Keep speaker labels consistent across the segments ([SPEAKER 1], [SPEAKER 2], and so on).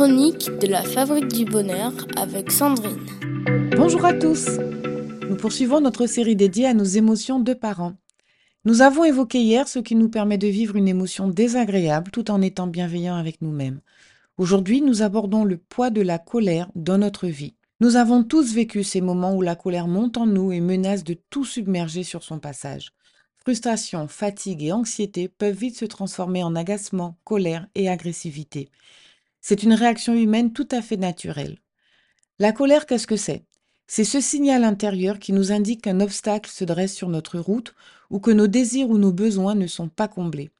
[SPEAKER 1] chroniques de la Fabrique du Bonheur avec Sandrine.
[SPEAKER 2] Bonjour à tous. Nous poursuivons notre série dédiée à nos émotions de parents. Nous avons évoqué hier ce qui nous permet de vivre une émotion désagréable tout en étant bienveillant avec nous-mêmes. Aujourd'hui, nous abordons le poids de la colère dans notre vie. Nous avons tous vécu ces moments où la colère monte en nous et menace de tout submerger sur son passage. Frustration, fatigue et anxiété peuvent vite se transformer en agacement, colère et agressivité. C'est une réaction humaine tout à fait naturelle. La colère, qu'est-ce que c'est? C'est ce signal intérieur qui nous indique qu'un obstacle se dresse sur notre route ou que nos désirs ou nos besoins ne sont pas comblés.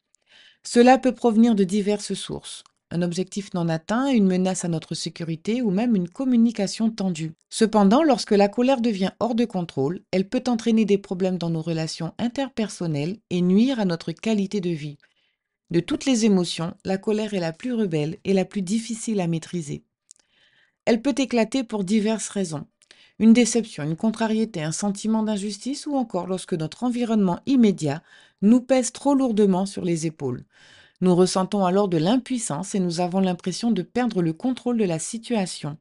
[SPEAKER 2] Cela peut provenir de diverses sources un objectif non atteint, une menace à notre sécurité ou même une communication tendue. Cependant, lorsque la colère devient hors de contrôle, elle peut entraîner des problèmes dans nos relations interpersonnelles et nuire à notre qualité de vie. De toutes les émotions, la colère est la plus rebelle et la plus difficile à maîtriser. Elle peut éclater pour diverses raisons. Une déception, une contrariété, un sentiment d'injustice ou encore lorsque notre environnement immédiat nous pèse trop lourdement sur les épaules. Nous ressentons alors de l'impuissance et nous avons l'impression de perdre le contrôle de la situation.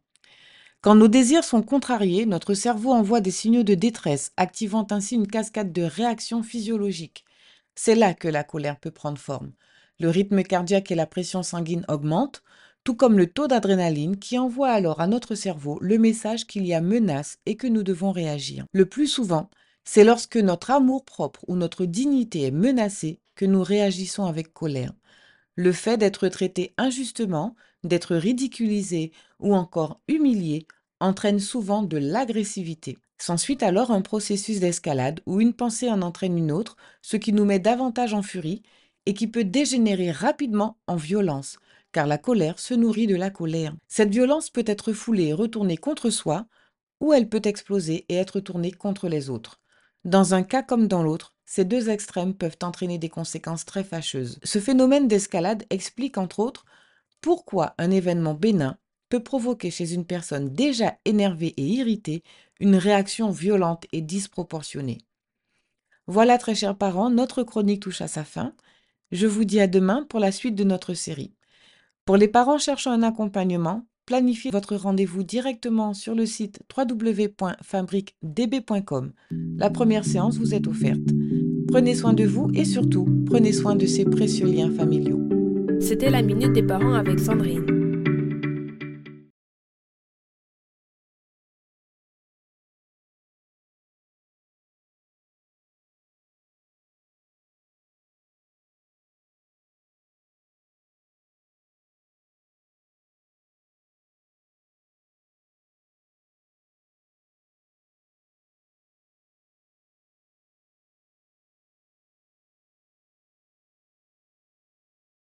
[SPEAKER 2] Quand nos désirs sont contrariés, notre cerveau envoie des signaux de détresse, activant ainsi une cascade de réactions physiologiques. C'est là que la colère peut prendre forme. Le rythme cardiaque et la pression sanguine augmentent, tout comme le taux d'adrénaline qui envoie alors à notre cerveau le message qu'il y a menace et que nous devons réagir. Le plus souvent, c'est lorsque notre amour propre ou notre dignité est menacée que nous réagissons avec colère. Le fait d'être traité injustement, d'être ridiculisé ou encore humilié entraîne souvent de l'agressivité. S'ensuit alors un processus d'escalade où une pensée en entraîne une autre, ce qui nous met davantage en furie et qui peut dégénérer rapidement en violence, car la colère se nourrit de la colère. Cette violence peut être foulée et retournée contre soi, ou elle peut exploser et être tournée contre les autres. Dans un cas comme dans l'autre, ces deux extrêmes peuvent entraîner des conséquences très fâcheuses. Ce phénomène d'escalade explique entre autres pourquoi un événement bénin peut provoquer chez une personne déjà énervée et irritée une réaction violente et disproportionnée. Voilà, très chers parents, notre chronique touche à sa fin. Je vous dis à demain pour la suite de notre série. Pour les parents cherchant un accompagnement, planifiez votre rendez-vous directement sur le site www.fabriquedb.com. La première séance vous est offerte. Prenez soin de vous et surtout, prenez soin de ces précieux liens familiaux.
[SPEAKER 1] C'était la Minute des Parents avec Sandrine.